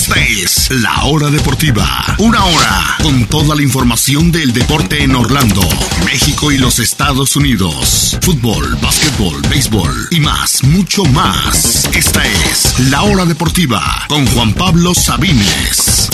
Esta es La Hora Deportiva. Una hora con toda la información del deporte en Orlando, México y los Estados Unidos. Fútbol, básquetbol, béisbol y más, mucho más. Esta es La Hora Deportiva con Juan Pablo Sabines.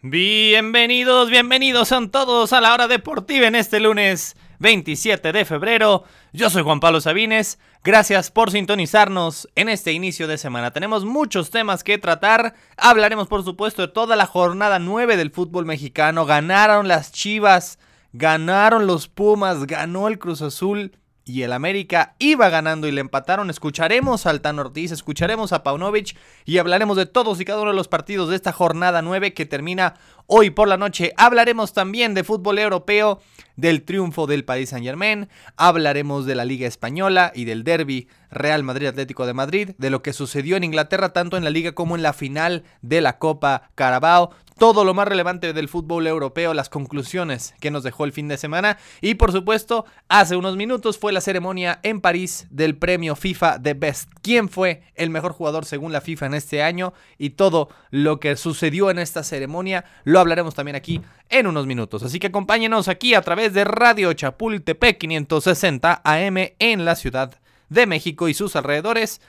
Bienvenidos, bienvenidos son todos a la hora deportiva en este lunes 27 de febrero. Yo soy Juan Pablo Sabines. Gracias por sintonizarnos en este inicio de semana. Tenemos muchos temas que tratar. Hablaremos, por supuesto, de toda la jornada 9 del fútbol mexicano. Ganaron las Chivas, ganaron los Pumas, ganó el Cruz Azul y el América iba ganando y le empataron. Escucharemos a Altan Ortiz, escucharemos a Paunovic y hablaremos de todos y cada uno de los partidos de esta jornada 9 que termina hoy por la noche. Hablaremos también de fútbol europeo, del triunfo del Paris Saint Germain, hablaremos de la Liga Española y del derby Real Madrid Atlético de Madrid, de lo que sucedió en Inglaterra tanto en la liga como en la final de la Copa Carabao, todo lo más relevante del fútbol europeo, las conclusiones que nos dejó el fin de semana y por supuesto hace unos minutos fue la ceremonia en París del premio FIFA The Best. ¿Quién fue el mejor jugador según la FIFA en este año? Y todo lo que sucedió en esta ceremonia lo hablaremos también aquí en unos minutos. Así que acompáñenos aquí a través de Radio Chapultepec 560 AM en la Ciudad de México y sus alrededores.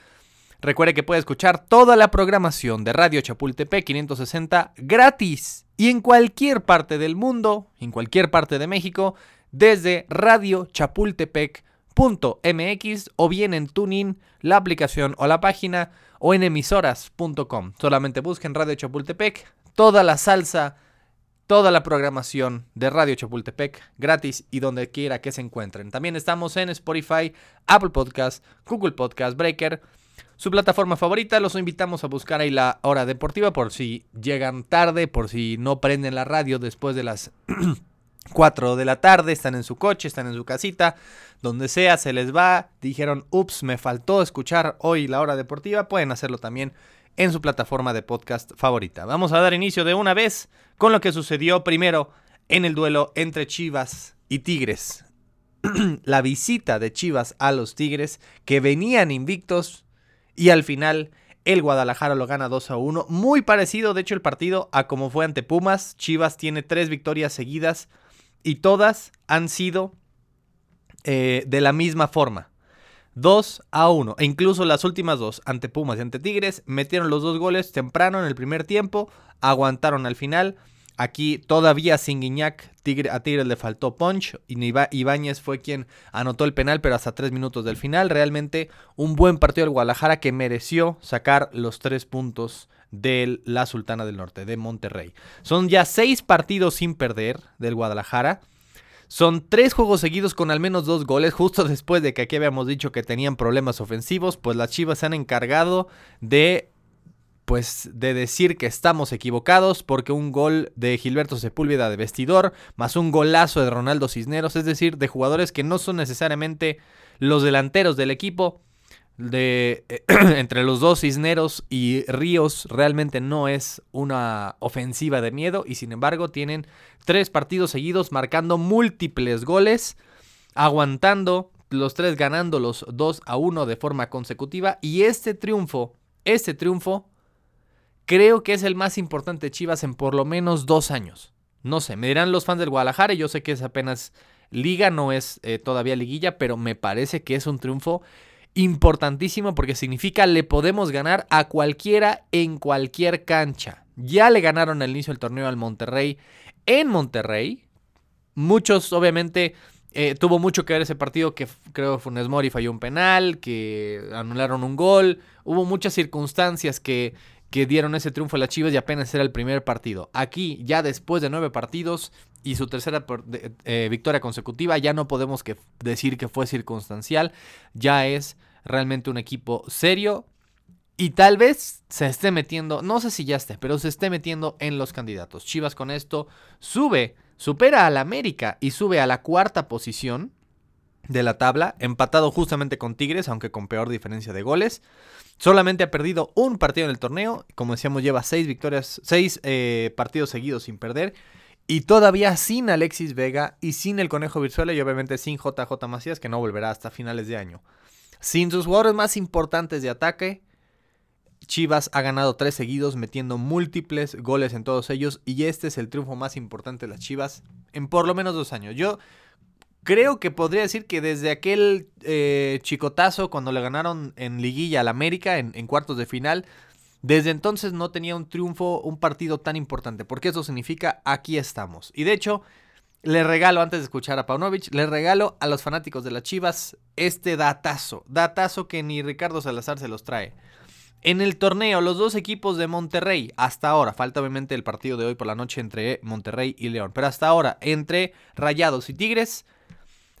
Recuerde que puede escuchar toda la programación de Radio Chapultepec 560 gratis y en cualquier parte del mundo, en cualquier parte de México, desde radiochapultepec.mx o bien en Tuning, la aplicación o la página o en emisoras.com. Solamente busquen Radio Chapultepec, toda la salsa, toda la programación de Radio Chapultepec gratis y donde quiera que se encuentren. También estamos en Spotify, Apple Podcast, Google Podcast, Breaker su plataforma favorita. Los invitamos a buscar ahí la hora deportiva por si llegan tarde, por si no prenden la radio después de las 4 de la tarde, están en su coche, están en su casita, donde sea, se les va, dijeron, ups, me faltó escuchar hoy la hora deportiva, pueden hacerlo también en su plataforma de podcast favorita. Vamos a dar inicio de una vez con lo que sucedió primero en el duelo entre Chivas y Tigres. la visita de Chivas a los Tigres, que venían invictos, y al final el Guadalajara lo gana 2 a 1. Muy parecido, de hecho, el partido a como fue ante Pumas. Chivas tiene tres victorias seguidas y todas han sido eh, de la misma forma. 2 a 1. E incluso las últimas dos, ante Pumas y ante Tigres, metieron los dos goles temprano en el primer tiempo, aguantaron al final Aquí todavía sin Guiñac, a Tigres le faltó punch y Ibáñez fue quien anotó el penal, pero hasta tres minutos del final. Realmente un buen partido del Guadalajara que mereció sacar los tres puntos de la Sultana del Norte, de Monterrey. Son ya seis partidos sin perder del Guadalajara. Son tres juegos seguidos con al menos dos goles, justo después de que aquí habíamos dicho que tenían problemas ofensivos, pues las Chivas se han encargado de pues de decir que estamos equivocados porque un gol de Gilberto Sepúlveda de vestidor más un golazo de Ronaldo Cisneros, es decir, de jugadores que no son necesariamente los delanteros del equipo. De, entre los dos Cisneros y Ríos realmente no es una ofensiva de miedo y sin embargo tienen tres partidos seguidos marcando múltiples goles, aguantando los tres ganando los 2 a 1 de forma consecutiva y este triunfo, este triunfo creo que es el más importante de Chivas en por lo menos dos años. No sé, me dirán los fans del Guadalajara, yo sé que es apenas liga, no es eh, todavía liguilla, pero me parece que es un triunfo importantísimo porque significa le podemos ganar a cualquiera en cualquier cancha. Ya le ganaron al inicio del torneo al Monterrey en Monterrey. Muchos, obviamente, eh, tuvo mucho que ver ese partido que creo Funes Mori falló un penal, que anularon un gol. Hubo muchas circunstancias que, que dieron ese triunfo a las Chivas y apenas era el primer partido. Aquí, ya después de nueve partidos y su tercera eh, victoria consecutiva, ya no podemos que decir que fue circunstancial, ya es realmente un equipo serio y tal vez se esté metiendo, no sé si ya esté, pero se esté metiendo en los candidatos. Chivas con esto sube, supera al América y sube a la cuarta posición de la tabla, empatado justamente con Tigres, aunque con peor diferencia de goles. Solamente ha perdido un partido en el torneo, como decíamos, lleva seis victorias, seis eh, partidos seguidos sin perder. Y todavía sin Alexis Vega y sin el Conejo Virtual y obviamente sin JJ Macías, que no volverá hasta finales de año. Sin sus jugadores más importantes de ataque, Chivas ha ganado tres seguidos, metiendo múltiples goles en todos ellos. Y este es el triunfo más importante de las Chivas en por lo menos dos años. Yo creo que podría decir que desde aquel eh, chicotazo cuando le ganaron en liguilla al América en, en, cuartos de final, desde entonces no tenía un triunfo, un partido tan importante, porque eso significa aquí estamos. Y de hecho, le regalo, antes de escuchar a Paunovic, le regalo a los fanáticos de las Chivas este datazo, datazo que ni Ricardo Salazar se los trae. En el torneo, los dos equipos de Monterrey, hasta ahora, falta obviamente el partido de hoy por la noche entre Monterrey y León, pero hasta ahora, entre Rayados y Tigres,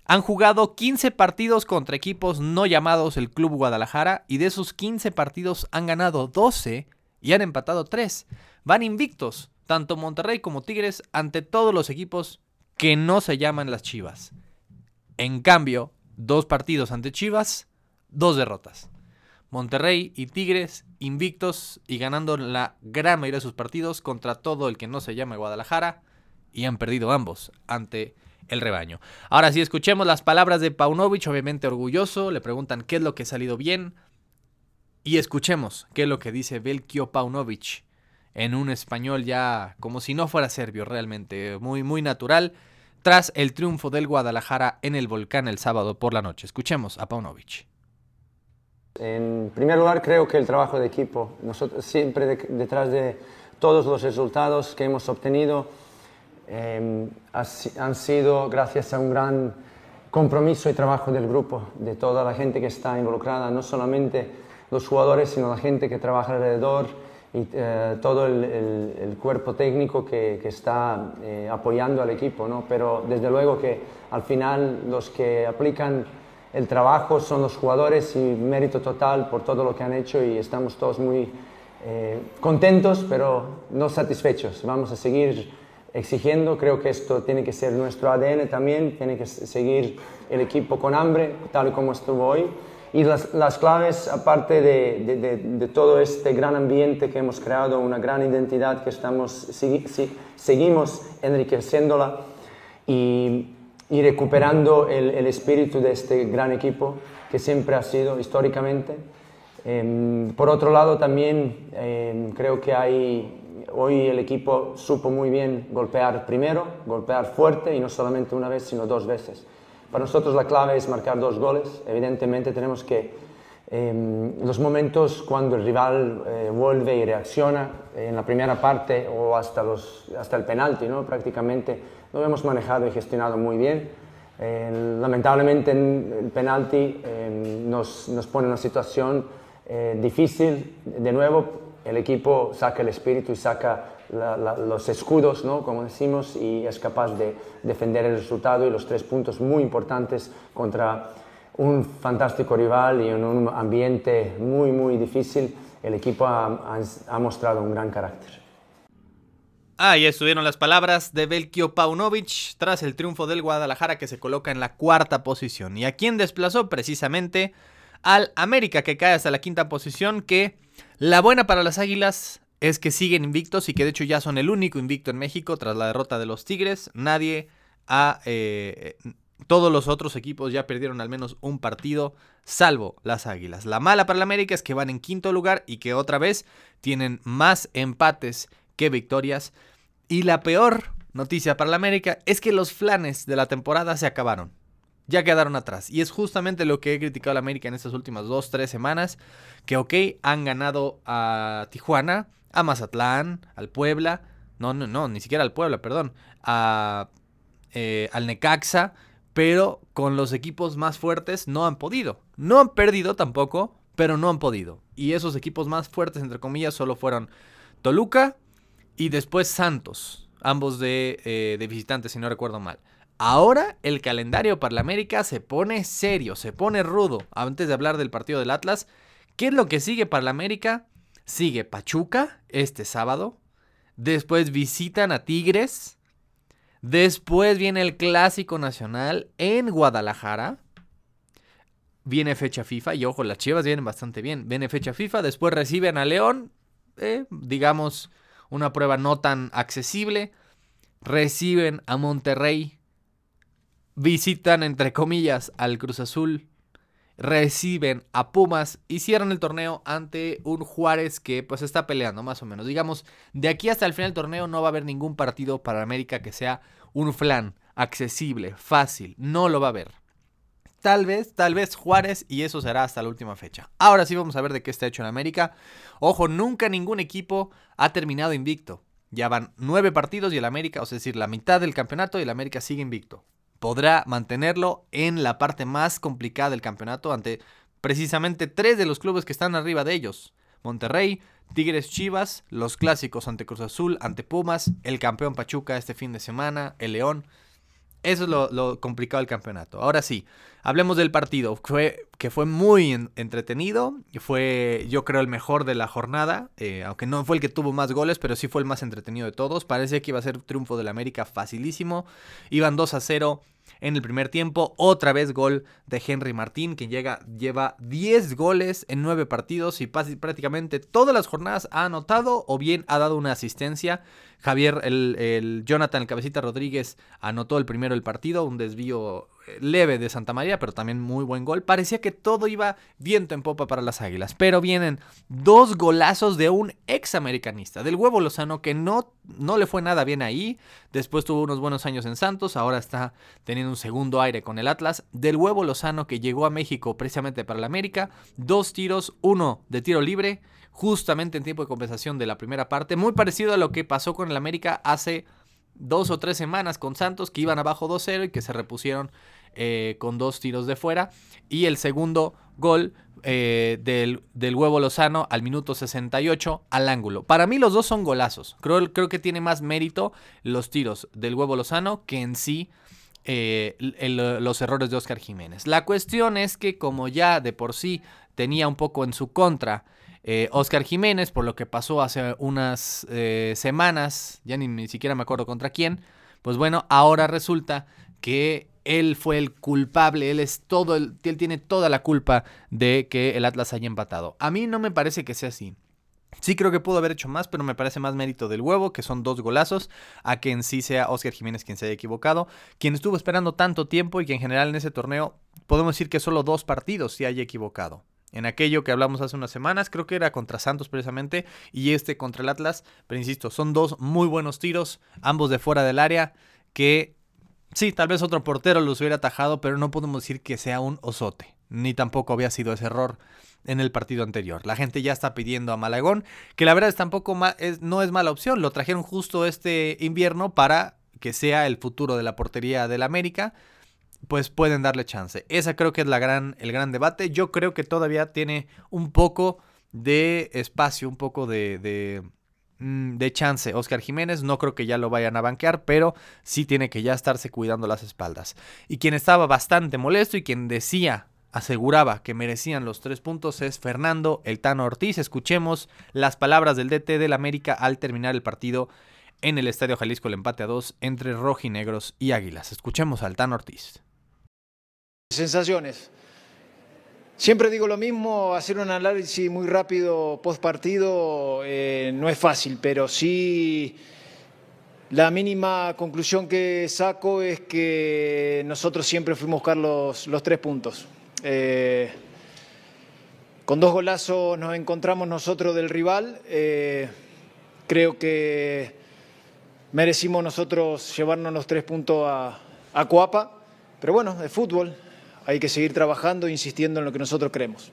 han jugado 15 partidos contra equipos no llamados el Club Guadalajara y de esos 15 partidos han ganado 12 y han empatado 3. Van invictos, tanto Monterrey como Tigres, ante todos los equipos que no se llaman las Chivas. En cambio, dos partidos ante Chivas, dos derrotas. Monterrey y Tigres invictos y ganando la gran mayoría de sus partidos contra todo el que no se llama Guadalajara y han perdido ambos ante el rebaño. Ahora sí, escuchemos las palabras de Paunovic, obviamente orgulloso, le preguntan qué es lo que ha salido bien y escuchemos qué es lo que dice Belkio Paunovic en un español ya como si no fuera serbio realmente, muy muy natural, tras el triunfo del Guadalajara en el volcán el sábado por la noche. Escuchemos a Paunovic. En primer lugar, creo que el trabajo de equipo, nosotros siempre detrás de todos los resultados que hemos obtenido, eh, han sido gracias a un gran compromiso y trabajo del grupo, de toda la gente que está involucrada, no solamente los jugadores, sino la gente que trabaja alrededor y eh, todo el, el, el, cuerpo técnico que, que está eh, apoyando al equipo. ¿no? Pero desde luego que al final los que aplican el trabajo son los jugadores y mérito total por todo lo que han hecho y estamos todos muy eh, contentos, pero no satisfechos. Vamos a seguir exigiendo. Creo que esto tiene que ser nuestro ADN también, tiene que seguir el equipo con hambre, tal como estuvo hoy. Y las, las claves, aparte de, de, de, de, todo este gran ambiente que hemos creado, una gran identidad que estamos, si, si, seguimos enriqueciéndola y, y recuperando el, el, espíritu de este gran equipo que siempre ha sido históricamente. Eh, por otro lado, también eh, creo que hay Hoy el equipo supo muy bien golpear primero, golpear fuerte y no solamente una vez, sino dos veces. Para nosotros la clave es marcar dos goles. Evidentemente tenemos que, eh, los momentos cuando el rival eh, vuelve y reacciona, eh, en la primera parte o hasta, los, hasta el penalti, ¿no? prácticamente lo hemos manejado y gestionado muy bien. Lamentablemente el penalti eh, nos, nos, pone en una situación eh, difícil de nuevo el equipo saca el espíritu y saca la, la, los escudos, ¿no? como decimos, y es capaz de defender el resultado y los tres puntos muy importantes contra un fantástico rival y en un ambiente muy, muy difícil. El equipo ha, ha, ha mostrado un gran carácter. Ahí estuvieron las palabras de Belkio Paunovic tras el triunfo del Guadalajara que se coloca en la cuarta posición. ¿Y a quién desplazó? Precisamente al América que cae hasta la quinta posición que la buena para las Águilas es que siguen invictos y que de hecho ya son el único invicto en México tras la derrota de los Tigres. Nadie ha... Eh, todos los otros equipos ya perdieron al menos un partido, salvo las Águilas. La mala para la América es que van en quinto lugar y que otra vez tienen más empates que victorias. Y la peor noticia para la América es que los flanes de la temporada se acabaron ya quedaron atrás. Y es justamente lo que he criticado a la América en estas últimas dos, tres semanas. Que, ok, han ganado a Tijuana, a Mazatlán, al Puebla. No, no, no, ni siquiera al Puebla, perdón. A, eh, al Necaxa. Pero con los equipos más fuertes no han podido. No han perdido tampoco, pero no han podido. Y esos equipos más fuertes, entre comillas, solo fueron Toluca y después Santos. Ambos de, eh, de visitantes, si no recuerdo mal. Ahora el calendario para la América se pone serio, se pone rudo. Antes de hablar del partido del Atlas, ¿qué es lo que sigue para la América? Sigue Pachuca este sábado. Después visitan a Tigres. Después viene el Clásico Nacional en Guadalajara. Viene fecha FIFA y ojo, las Chivas vienen bastante bien. Viene fecha FIFA, después reciben a León, eh, digamos una prueba no tan accesible. Reciben a Monterrey visitan, entre comillas, al Cruz Azul reciben a Pumas y cierran el torneo ante un Juárez que pues está peleando más o menos. Digamos, de aquí hasta el final del torneo no va a haber ningún partido para América que sea un flan accesible, fácil, no lo va a haber. Tal vez, tal vez Juárez y eso será hasta la última fecha. Ahora sí vamos a ver de qué está hecho en América. Ojo, nunca ningún equipo ha terminado invicto. Ya van nueve partidos y el América, o sea, es decir, la mitad del campeonato y el América sigue invicto. Podrá mantenerlo en la parte más complicada del campeonato ante precisamente tres de los clubes que están arriba de ellos. Monterrey, Tigres Chivas, los clásicos ante Cruz Azul, ante Pumas, el campeón Pachuca este fin de semana, el León. Eso es lo, complicado del campeonato. Ahora sí, hablemos del partido, fue, que fue muy entretenido, fue yo creo el mejor de la jornada, eh, aunque no fue el que tuvo más goles, pero sí fue el más entretenido de todos. Parece que iba a ser triunfo del América facilísimo. Iban 2 a 0 en el primer tiempo. Otra vez gol de Henry Martín, que llega, lleva 10 goles en 9 partidos y prácticamente todas las jornadas ha anotado o bien ha dado una asistencia. Javier, el, el Jonathan, el cabecita Rodríguez, anotó el primero del partido, un desvío leve de Santa María, pero también muy buen gol. Parecía que todo iba viento en popa para las Águilas, pero vienen dos golazos de un ex americanista, del huevo Lozano, que no, no le fue nada bien ahí. Después tuvo unos buenos años en Santos, ahora está teniendo un segundo aire con el Atlas. Del huevo Lozano que llegó a México precisamente para la América, dos tiros, uno de tiro libre, justamente en tiempo de compensación de la primera parte, muy parecido a lo que pasó con el América hace dos o tres semanas con Santos que iban abajo 2-0 y que se repusieron eh, con dos tiros de fuera. Y el segundo gol eh, del, huevo Lozano al minuto 68 al ángulo. Para mí los dos son golazos. Creo, creo que tiene más mérito los tiros del huevo Lozano que en sí eh, los errores de Oscar Jiménez. La cuestión es que como ya de por sí tenía un poco en su contra eh, Oscar Jiménez, por lo que pasó hace unas eh, semanas, ya ni, siquiera me acuerdo contra quién, pues bueno, ahora resulta que él fue el culpable, él es todo, él tiene toda la culpa de que el Atlas haya empatado. A mí no me parece que sea así. Sí creo que pudo haber hecho más, pero me parece más mérito del huevo, que son dos golazos, a que en sí sea Oscar Jiménez quien se haya equivocado, quien estuvo esperando tanto tiempo y que en general en ese torneo podemos decir que solo dos partidos se haya equivocado en aquello que hablamos hace unas semanas, creo que era contra Santos precisamente, y este contra el Atlas, pero insisto, son dos muy buenos tiros, ambos de fuera del área, que sí, tal vez otro portero los hubiera atajado, pero no podemos decir que sea un osote, ni tampoco había sido ese error en el partido anterior. La gente ya está pidiendo a Malagón, que la verdad es tampoco no es mala opción, lo trajeron justo este invierno para que sea el futuro de la portería del América, pues pueden darle chance. Esa creo que es la gran, el gran debate. Yo creo que todavía tiene un poco de espacio, un poco de, de, mm, de, chance. Oscar Jiménez no creo que ya lo vayan a banquear, pero sí tiene que ya estarse cuidando las espaldas. Y quien estaba bastante molesto y quien decía, aseguraba que merecían los tres puntos es Fernando El Tano Ortiz. Escuchemos las palabras del DT del América al terminar el partido en el Estadio Jalisco el empate a dos entre rojinegros y águilas. Escuchemos al Tano Ortiz. Sensaciones. Siempre digo lo mismo, hacer un análisis muy rápido post partido eh, no es fácil, pero sí la mínima conclusión que saco es que nosotros siempre fuimos a buscar los, tres puntos. Eh, con dos golazos nos encontramos nosotros del rival. Eh, creo que merecimos nosotros llevarnos los tres puntos a, a Coapa, pero bueno, de fútbol hay que seguir trabajando e insistiendo en lo que nosotros creemos.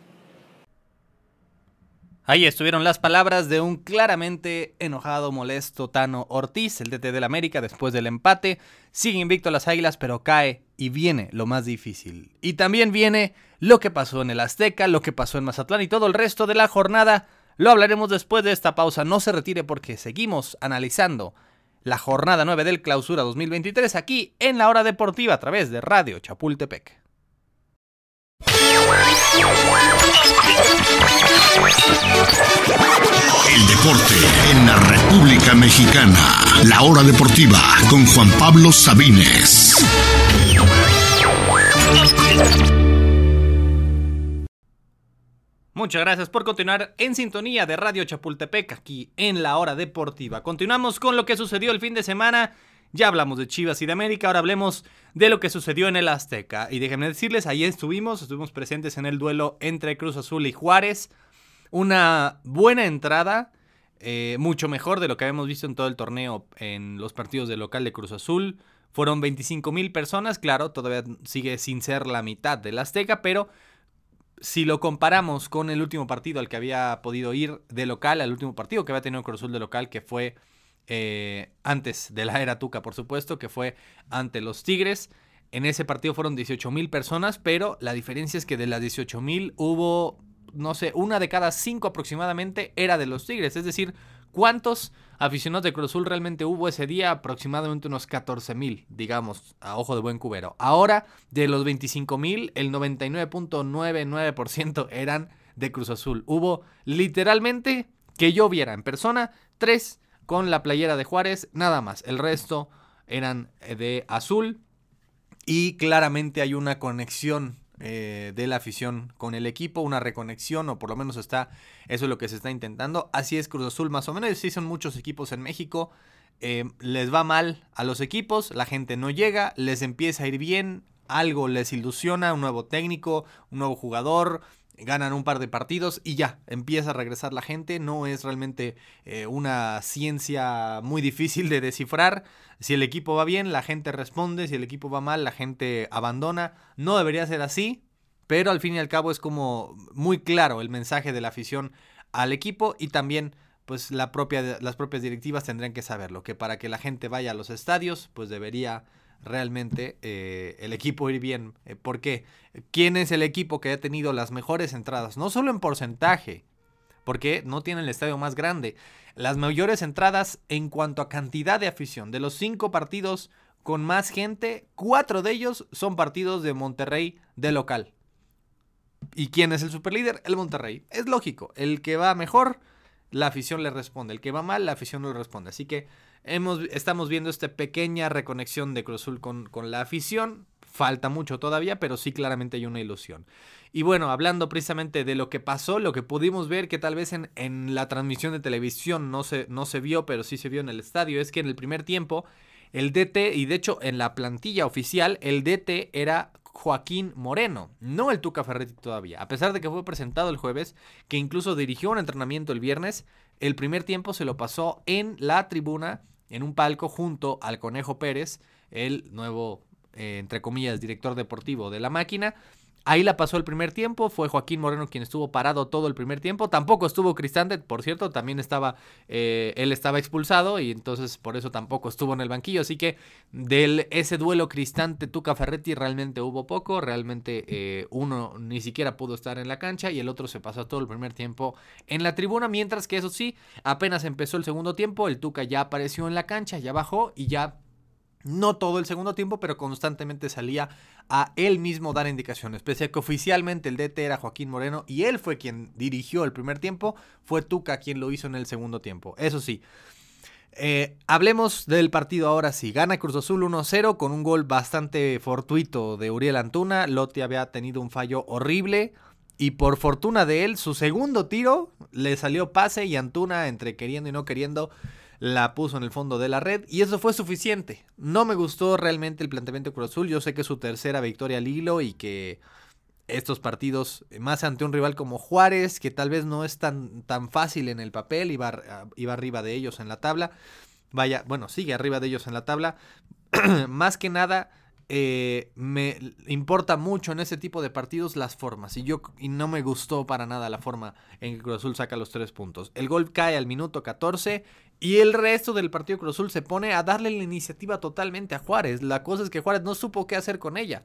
Ahí estuvieron las palabras de un claramente enojado, molesto Tano Ortiz, el DT del América, después del empate. Sigue invicto a las Águilas, pero cae y viene lo más difícil. Y también viene lo que pasó en el Azteca, lo que pasó en Mazatlán y todo el resto de la jornada. Lo hablaremos después de esta pausa. No se retire porque seguimos analizando la jornada 9 del Clausura 2023 aquí en la Hora Deportiva a través de Radio Chapultepec. El deporte en la República Mexicana. La hora deportiva con Juan Pablo Sabines. Muchas gracias por continuar en sintonía de Radio Chapultepec aquí en la hora deportiva. Continuamos con lo que sucedió el fin de semana Ya hablamos de Chivas y de América, ahora hablemos de lo que sucedió en el Azteca. Y déjenme decirles, ahí estuvimos, estuvimos presentes en el duelo entre Cruz Azul y Juárez. Una buena entrada, eh, mucho mejor de lo que habíamos visto en todo el torneo en los partidos de local de Cruz Azul. Fueron 25 mil personas, claro, todavía sigue sin ser la mitad del Azteca, pero si lo comparamos con el último partido al que había podido ir de local, al último partido que había tenido Cruz Azul de local, que fue eh, antes de la era Tuca, por supuesto, que fue ante los Tigres. En ese partido fueron 18 mil personas, pero la diferencia es que de las 18 mil hubo, no sé, una de cada cinco aproximadamente era de los Tigres. Es decir, ¿cuántos aficionados de Cruz Azul realmente hubo ese día? Aproximadamente unos 14 mil, digamos, a ojo de buen cubero. Ahora, de los 25 mil, el 99.99% eran de Cruz Azul. Hubo literalmente que yo viera en persona tres con la playera de Juárez, nada más. El resto eran eh, de azul y claramente hay una conexión eh, de la afición con el equipo, una reconexión o por lo menos está, eso es lo que se está intentando. Así es Cruz Azul más o menos, sí son muchos equipos en México. Eh, les va mal a los equipos, la gente no llega, les empieza a ir bien, algo les ilusiona, un nuevo técnico, un nuevo jugador, ganan un par de partidos y ya, empieza a regresar la gente. No es realmente eh, una ciencia muy difícil de descifrar. Si el equipo va bien, la gente responde. Si el equipo va mal, la gente abandona. No debería ser así, pero al fin y al cabo es como muy claro el mensaje de la afición al equipo y también pues la propia, las propias directivas tendrían que saberlo, que para que la gente vaya a los estadios, pues debería realmente eh, el equipo ir bien. Eh, ¿Por qué? ¿Quién es el equipo que ha tenido las mejores entradas? No solo en porcentaje, porque no tiene el estadio más grande. Las mayores entradas en cuanto a cantidad de afición. De los cinco partidos con más gente, cuatro de ellos son partidos de Monterrey de local. ¿Y quién es el superlíder? El Monterrey. Es lógico, el que va mejor, la afición le responde. El que va mal, la afición no le responde. Así que Estamos viendo esta pequeña reconexión de Cruz Azul con, la afición. Falta mucho todavía, pero sí claramente hay una ilusión. Y bueno, hablando precisamente de lo que pasó, lo que pudimos ver que tal vez en, en la transmisión de televisión no se, no se vio, pero sí se vio en el estadio, es que en el primer tiempo el DT, y de hecho en la plantilla oficial, el DT era Joaquín Moreno, no el Tuca Ferretti todavía. A pesar de que fue presentado el jueves, que incluso dirigió un entrenamiento el viernes, el primer tiempo se lo pasó en la tribuna, en un palco, junto al Conejo Pérez, el nuevo, eh, entre comillas, director deportivo de la máquina. Ahí la pasó el primer tiempo, fue Joaquín Moreno quien estuvo parado todo el primer tiempo, tampoco estuvo Cristante, por cierto, también estaba, eh, él estaba expulsado y entonces por eso tampoco estuvo en el banquillo, así que de ese duelo Cristante-Tuca Ferretti realmente hubo poco, realmente eh, uno ni siquiera pudo estar en la cancha y el otro se pasó todo el primer tiempo en la tribuna, mientras que eso sí, apenas empezó el segundo tiempo, el Tuca ya apareció en la cancha, ya bajó y ya no todo el segundo tiempo, pero constantemente salía a él mismo dar indicaciones. Pese a que oficialmente el DT era Joaquín Moreno y él fue quien dirigió el primer tiempo, fue Tuca quien lo hizo en el segundo tiempo. Eso sí. Eh, hablemos del partido ahora sí. Gana Cruz Azul 1-0 con un gol bastante fortuito de Uriel Antuna. Lotti había tenido un fallo horrible. Y por fortuna de él, su segundo tiro le salió pase y Antuna, entre queriendo y no queriendo, la puso en el fondo de la red y eso fue suficiente. No me gustó realmente el planteamiento de Cruz Azul. Yo sé que es su tercera victoria al hilo y que estos partidos, más ante un rival como Juárez, que tal vez no es tan, tan fácil en el papel, iba, iba arriba de ellos en la tabla. Vaya, bueno, sigue arriba de ellos en la tabla. más que nada, eh, me importa mucho en ese tipo de partidos las formas. Y yo no me gustó para nada la forma en que Cruz Azul saca los tres puntos. El gol cae al minuto 14 y el resto del partido Cruz Azul se pone a darle la iniciativa totalmente a Juárez. La cosa es que Juárez no supo qué hacer con ella.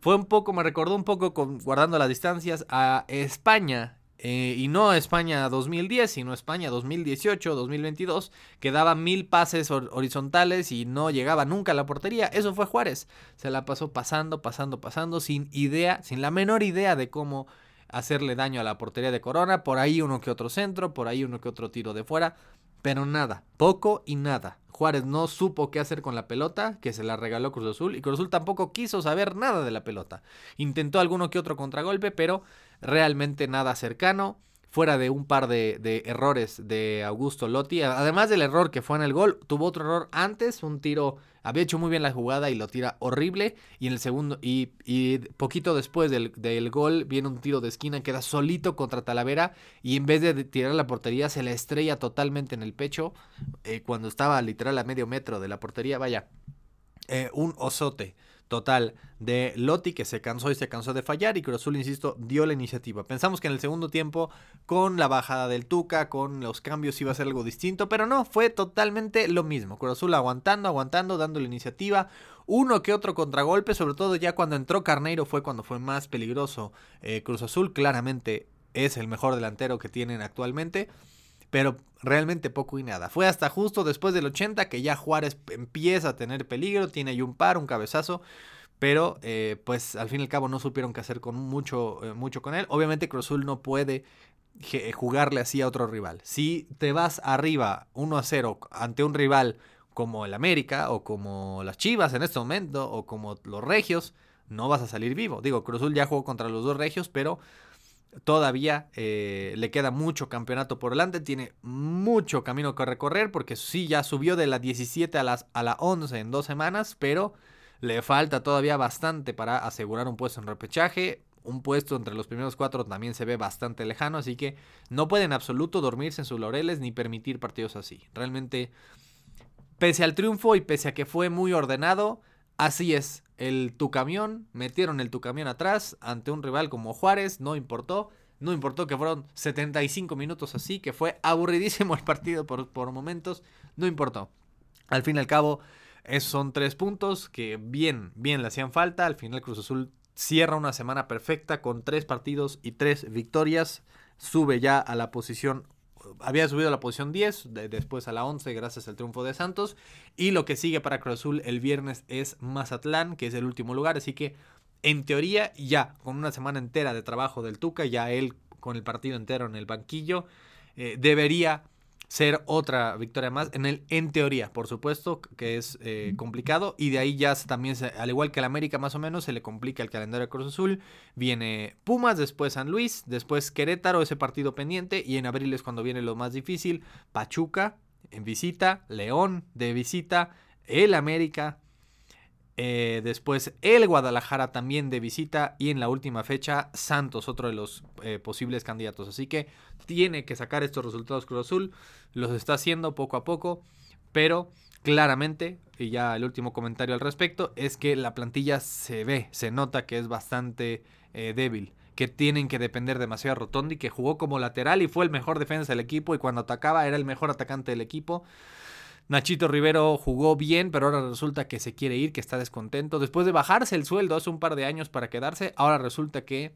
Fue un poco, me recordó un poco, con, guardando las distancias, a España eh, y no España 2010, sino España 2018, 2022, que daba mil pases horizontales y no llegaba nunca a la portería. Eso fue Juárez. Se la pasó pasando, pasando, pasando, sin idea, sin la menor idea de cómo hacerle daño a la portería de Corona. Por ahí uno que otro centro, por ahí uno que otro tiro de fuera. Pero nada, poco y nada. Juárez no supo qué hacer con la pelota, que se la regaló Cruz Azul, y Cruz Azul tampoco quiso saber nada de la pelota. Intentó alguno que otro contragolpe, pero realmente nada cercano. fuera de un par de, de, errores de Augusto Lotti, además del error que fue en el gol, tuvo otro error antes, un tiro, había hecho muy bien la jugada y lo tira horrible, y en el segundo, y, y poquito después del, del, gol viene un tiro de esquina, queda solito contra Talavera, y en vez de tirar la portería se la estrella totalmente en el pecho, eh, cuando estaba literal a medio metro de la portería, vaya, eh, un osote total de Lotti que se cansó y se cansó de fallar y Cruz Azul, insisto, dio la iniciativa. Pensamos que en el segundo tiempo, con la bajada del Tuca, con los cambios iba a ser algo distinto, pero no, fue totalmente lo mismo. Cruz Azul aguantando, aguantando, dando la iniciativa. Uno que otro contragolpe, sobre todo ya cuando entró Carneiro fue cuando fue más peligroso. Eh, Cruz Azul claramente es el mejor delantero que tienen actualmente pero realmente poco y nada. Fue hasta justo después del 80 que ya Juárez empieza a tener peligro, tiene ahí un par, un cabezazo, pero eh, pues al fin y al cabo no supieron qué hacer con mucho, eh, mucho con él. Obviamente Cruzul no puede jugarle así a otro rival. Si te vas arriba 1 a 0 ante un rival como el América o como las Chivas en este momento o como los Regios, no vas a salir vivo. Digo, Cruzul ya jugó contra los dos Regios, pero Todavía eh, le queda mucho campeonato por delante, tiene mucho camino que recorrer porque sí ya subió de la 17 a, las, a la 11 en dos semanas, pero le falta todavía bastante para asegurar un puesto en repechaje. Un puesto entre los primeros cuatro también se ve bastante lejano, así que no puede en absoluto dormirse en sus laureles ni permitir partidos así. Realmente, pese al triunfo y pese a que fue muy ordenado, Así es, el tu camión, metieron el tu camión atrás ante un rival como Juárez, no importó. No importó que fueron 75 minutos así, que fue aburridísimo el partido por, por momentos, no importó. Al fin y al cabo, esos son tres puntos que bien, bien le hacían falta. Al final Cruz Azul cierra una semana perfecta con tres partidos y tres victorias. Sube ya a la posición había subido a la posición 10, después a la 11 gracias al triunfo de Santos. Y lo que sigue para Cruz Azul el viernes es Mazatlán, que es el último lugar. Así que en teoría ya con una semana entera de trabajo del Tuca, ya él con el partido entero en el banquillo, eh, debería ser otra victoria más. En, el, en teoría, por supuesto, que es eh, complicado. Y de ahí ya también, al igual que el América más o menos, se le complica el calendario de Cruz Azul. Viene Pumas, después San Luis, después Querétaro, ese partido pendiente. Y en abril es cuando viene lo más difícil. Pachuca en visita, León de visita, el América, eh, después el Guadalajara también de visita y en la última fecha Santos, otro de los eh, posibles candidatos. Así que tiene que sacar estos resultados Cruz Azul. Los está haciendo poco a poco, pero claramente, y ya el último comentario al respecto, es que la plantilla se ve, se nota que es bastante eh, débil que tienen que depender demasiado de Rotondi, que jugó como lateral y fue el mejor defensa del equipo y cuando atacaba era el mejor atacante del equipo. Nachito Rivero jugó bien, pero ahora resulta que se quiere ir, que está descontento. Después de bajarse el sueldo hace un par de años para quedarse, ahora resulta que,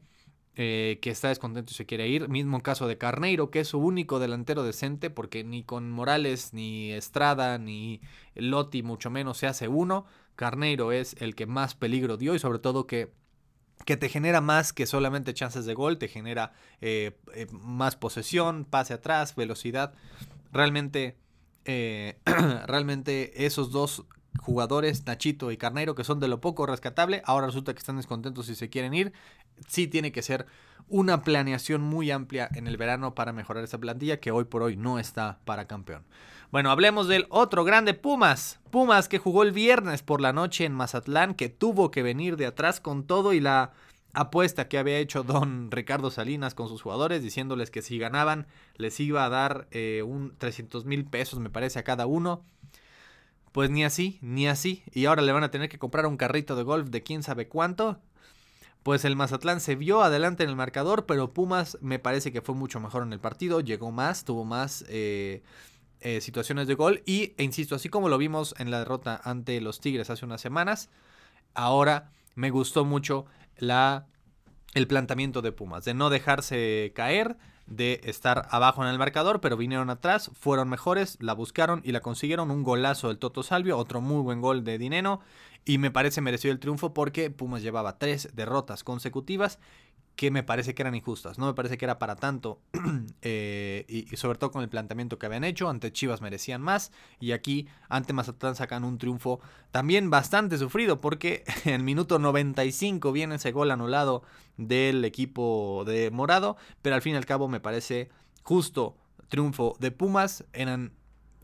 eh, que está descontento y se quiere ir. Mismo caso de Carneiro, que es su único delantero decente, porque ni con Morales, ni Estrada, ni Lotti, mucho menos se hace uno. Carneiro es el que más peligro dio y sobre todo que que te genera más que solamente chances de gol, te genera eh, eh, más posesión, pase atrás, velocidad. Realmente eh, realmente esos dos jugadores, Nachito y Carneiro, que son de lo poco rescatable, ahora resulta que están descontentos y se quieren ir. Sí tiene que ser una planeación muy amplia en el verano para mejorar esa plantilla que hoy por hoy no está para campeón. Bueno, hablemos del otro grande Pumas. Pumas que jugó el viernes por la noche en Mazatlán, que tuvo que venir de atrás con todo y la apuesta que había hecho don Ricardo Salinas con sus jugadores, diciéndoles que si ganaban les iba a dar eh, un 300 mil pesos, me parece, a cada uno. Pues ni así, ni así. Y ahora le van a tener que comprar un carrito de golf de quién sabe cuánto. Pues el Mazatlán se vio adelante en el marcador, pero Pumas me parece que fue mucho mejor en el partido, llegó más, tuvo más eh, eh, situaciones de gol y, e insisto, así como lo vimos en la derrota ante los Tigres hace unas semanas, ahora me gustó mucho la, el planteamiento de Pumas, de no dejarse caer, de estar abajo en el marcador, pero vinieron atrás, fueron mejores, la buscaron y la consiguieron. Un golazo del Toto Salvio, otro muy buen gol de Dineno, y me parece mereció el triunfo porque Pumas llevaba tres derrotas consecutivas que me parece que eran injustas. No me parece que era para tanto. Eh, y, sobre todo con el planteamiento que habían hecho. Ante Chivas merecían más. Y aquí ante Mazatlán sacan un triunfo también bastante sufrido. Porque en minuto 95 viene ese gol anulado del equipo de Morado. Pero al fin y al cabo me parece justo triunfo de Pumas. Eran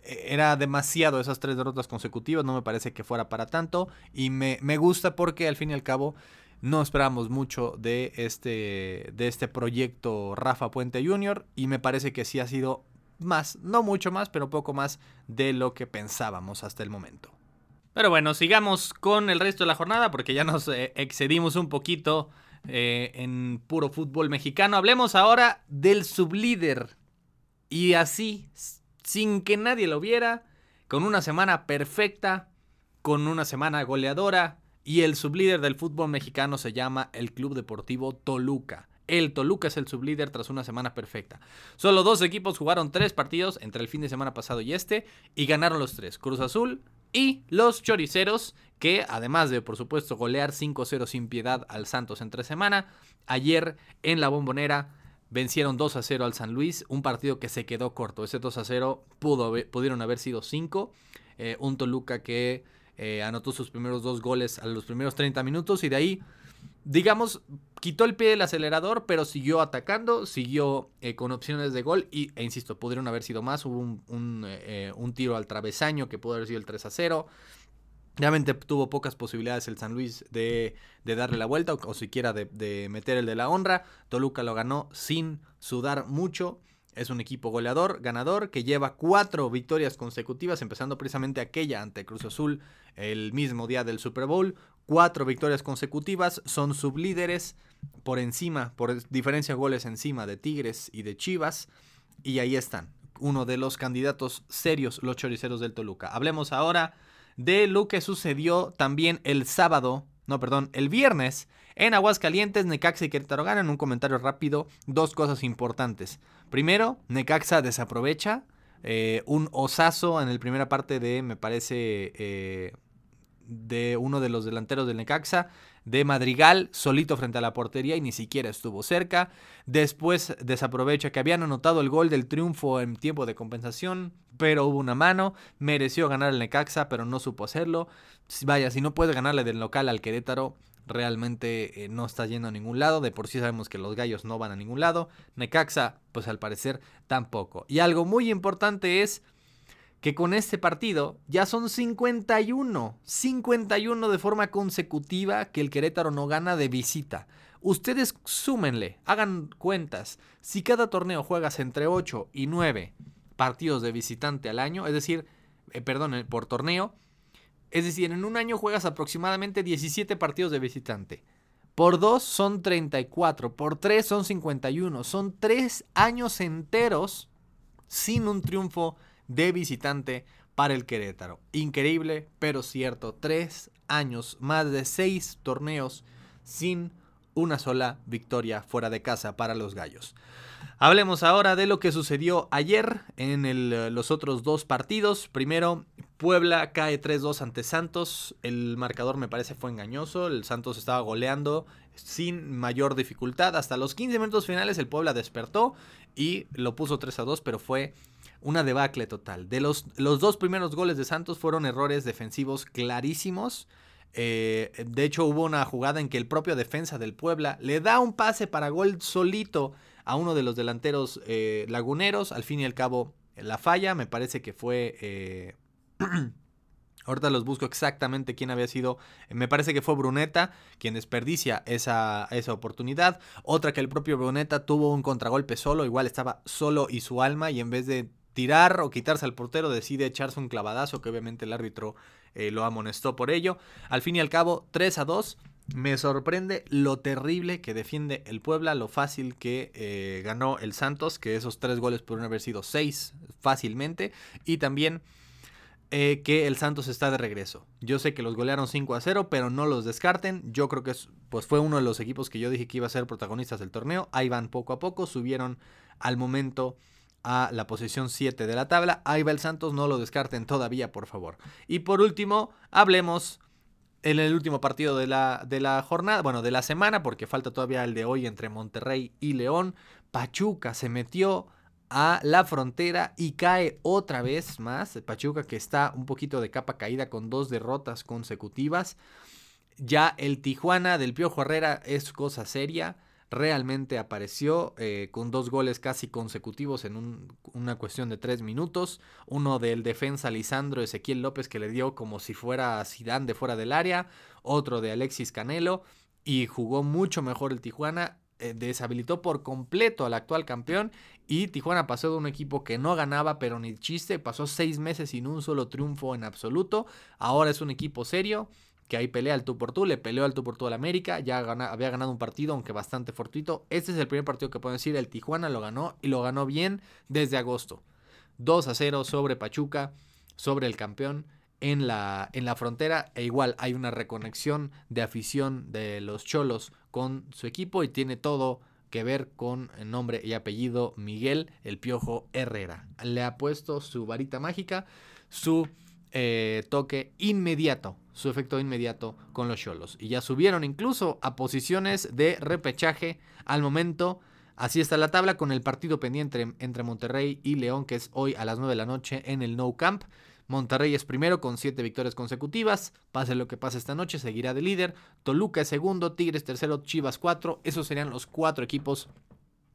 era demasiado esas tres derrotas consecutivas, no me parece que fuera para tanto y me, me, gusta porque al fin y al cabo no esperamos mucho de este, de este proyecto Rafa Puente Jr. y me parece que sí ha sido más, no mucho más, pero poco más de lo que pensábamos hasta el momento. Pero bueno, sigamos con el resto de la jornada porque ya nos eh, excedimos un poquito eh, en puro fútbol mexicano. Hablemos ahora del sublíder. Y así, sin que nadie lo viera, con una semana perfecta, con una semana goleadora, y el sublíder del fútbol mexicano se llama el Club Deportivo Toluca. El Toluca es el sublíder tras una semana perfecta. Solo dos equipos jugaron tres partidos entre el fin de semana pasado y este y ganaron los tres. Cruz Azul y los Choriceros, que además de por supuesto golear 5-0 sin piedad al Santos entre semana, ayer en la bombonera vencieron 2 0 al San Luis, un partido que se quedó corto. Ese 2 0 pudo, pudieron haber sido 5. Eh, un Toluca que eh, anotó sus primeros dos goles a los primeros 30 minutos y de ahí, digamos, quitó el pie del acelerador, pero siguió atacando, siguió eh, con opciones de gol y, e insisto, pudieron haber sido más. Hubo un, eh, tiro al travesaño que pudo haber sido el 3 a 0. Realmente tuvo pocas posibilidades el San Luis de, darle la vuelta o, siquiera de, de, meter el de la honra. Toluca lo ganó sin sudar mucho. Es un equipo goleador, ganador, que lleva cuatro victorias consecutivas, empezando precisamente aquella ante Cruz Azul el mismo día del Super Bowl. Cuatro victorias consecutivas, son sublíderes por encima, por diferencia de goles encima de Tigres y de Chivas. Y ahí están, uno de los candidatos serios, los choriceros del Toluca. Hablemos ahora de lo que sucedió también el sábado, no, perdón, el viernes en Aguascalientes, Necaxa y Querétaro ganan. Un comentario rápido, dos cosas importantes. Primero, Necaxa desaprovecha eh, un osazo en la primera parte de, me parece, eh, de uno de los delanteros del Necaxa, de Madrigal, solito frente a la portería y ni siquiera estuvo cerca. Después desaprovecha que habían anotado el gol del triunfo en tiempo de compensación, pero hubo una mano, mereció ganar el Necaxa, pero no supo hacerlo. Vaya, si no puede ganarle del local al Querétaro, realmente eh, no está yendo a ningún lado. De por sí sabemos que los gallos no van a ningún lado. Necaxa, pues al parecer tampoco. Y algo muy importante es que con este partido ya son 51, 51 de forma consecutiva que el Querétaro no gana de visita. Ustedes súmenle, hagan cuentas. Si cada torneo juegas entre 8 y 9 partidos de visitante al año, es decir, eh, perdón, eh, por torneo, es decir, en un año juegas aproximadamente 17 partidos de visitante. Por 2 son 34, por 3 son 51. Son 3 años enteros sin un triunfo de visitante para el Querétaro. Increíble, pero cierto. 3 años, más de 6 torneos sin una sola victoria fuera de casa para los gallos. Hablemos ahora de lo que sucedió ayer en eh, los otros dos partidos. Primero, Puebla cae 3-2 ante Santos. El marcador me parece fue engañoso. El Santos estaba goleando sin mayor dificultad. Hasta los 15 minutos finales el Puebla despertó y lo puso 3-2, pero fue una debacle total. De los, los dos primeros goles de Santos fueron errores defensivos clarísimos. Eh, de hecho, hubo una jugada en que el propio defensa del Puebla le da un pase para gol solito a uno de los delanteros eh, laguneros. Al fin y al cabo, la falla me parece que fue... Eh, ahorita los busco exactamente quién había sido. Me parece que fue Bruneta quien desperdicia esa, esa oportunidad. Otra que el propio Bruneta tuvo un contragolpe solo, igual estaba solo y su alma y en vez de tirar o quitarse al portero decide echarse un clavadazo que obviamente el árbitro eh, lo amonestó por ello. Al fin y al cabo, 3 a 2. Me sorprende lo terrible que defiende el Puebla, lo fácil que eh, ganó el Santos, que esos tres goles pudieron haber sido seis fácilmente, y también eh, que el Santos está de regreso. Yo sé que los golearon 5 a 0, pero no los descarten. Yo creo que pues fue uno de los equipos que yo dije que iba a ser protagonistas del torneo. Ahí van poco a poco, subieron al momento a la posición 7 de la tabla. Ahí va el Santos, no lo descarten todavía, por favor. Y por último, hablemos en el último partido de la, de la jornada, bueno, de la semana, porque falta todavía el de hoy entre Monterrey y León, Pachuca se metió a la frontera y cae otra vez más. Pachuca que está un poquito de capa caída con dos derrotas consecutivas. Ya el Tijuana del Piojo Herrera es cosa seria. Realmente apareció eh, con dos goles casi consecutivos en una cuestión de tres minutos. Uno del defensa Lisandro Ezequiel López que le dio como si fuera Sidán de fuera del área. Otro de Alexis Canelo. Y jugó mucho mejor el Tijuana eh, deshabilitó por completo al actual campeón y Tijuana pasó de un equipo que no ganaba pero ni chiste, pasó seis meses sin un solo triunfo en absoluto, ahora es un equipo serio que ahí pelea al tú por tú, le peleó al tú por tú al América, ya había ganado un partido aunque bastante fortuito, este es el primer partido que puedo decir, el Tijuana lo ganó y lo ganó bien desde agosto, 2 a 0 sobre Pachuca, sobre el campeón en la, en la frontera e igual hay una reconexión de afición de los cholos con su equipo y tiene todo que ver con nombre y apellido Miguel El Piojo Herrera. Le ha puesto su varita mágica, su eh, toque inmediato, su efecto inmediato con los cholos. Y ya subieron incluso a posiciones de repechaje al momento. Así está la tabla con el partido pendiente entre Monterrey y León, que es hoy a las 9 de la noche en el No Camp. Monterrey es primero con siete victorias consecutivas. Pase lo que pase esta noche, seguirá de líder. Toluca es segundo, Tigres tercero, Chivas cuatro. Esos serían los cuatro equipos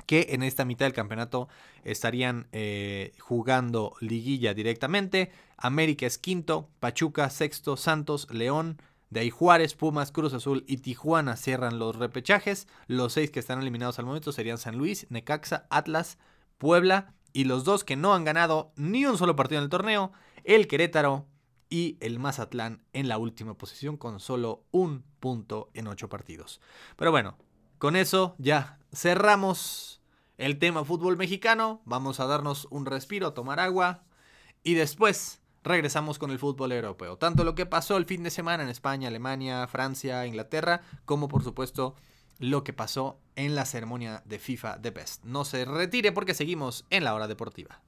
que en esta mitad del campeonato estarían eh, jugando liguilla directamente. América es quinto, Pachuca sexto, Santos, León. De Juárez, Pumas, Cruz Azul y Tijuana cierran los repechajes. Los seis que están eliminados al momento serían San Luis, Necaxa, Atlas, Puebla y los dos que no han ganado ni un solo partido en el torneo el Querétaro y el Mazatlán en la última posición con solo un punto en ocho partidos. Pero bueno, con eso ya cerramos el tema fútbol mexicano. Vamos a darnos un respiro, tomar agua y después regresamos con el fútbol europeo. Tanto lo que pasó el fin de semana en España, Alemania, Francia, Inglaterra, como por supuesto lo que pasó en la ceremonia de FIFA de Best. No se retire porque seguimos en la hora deportiva.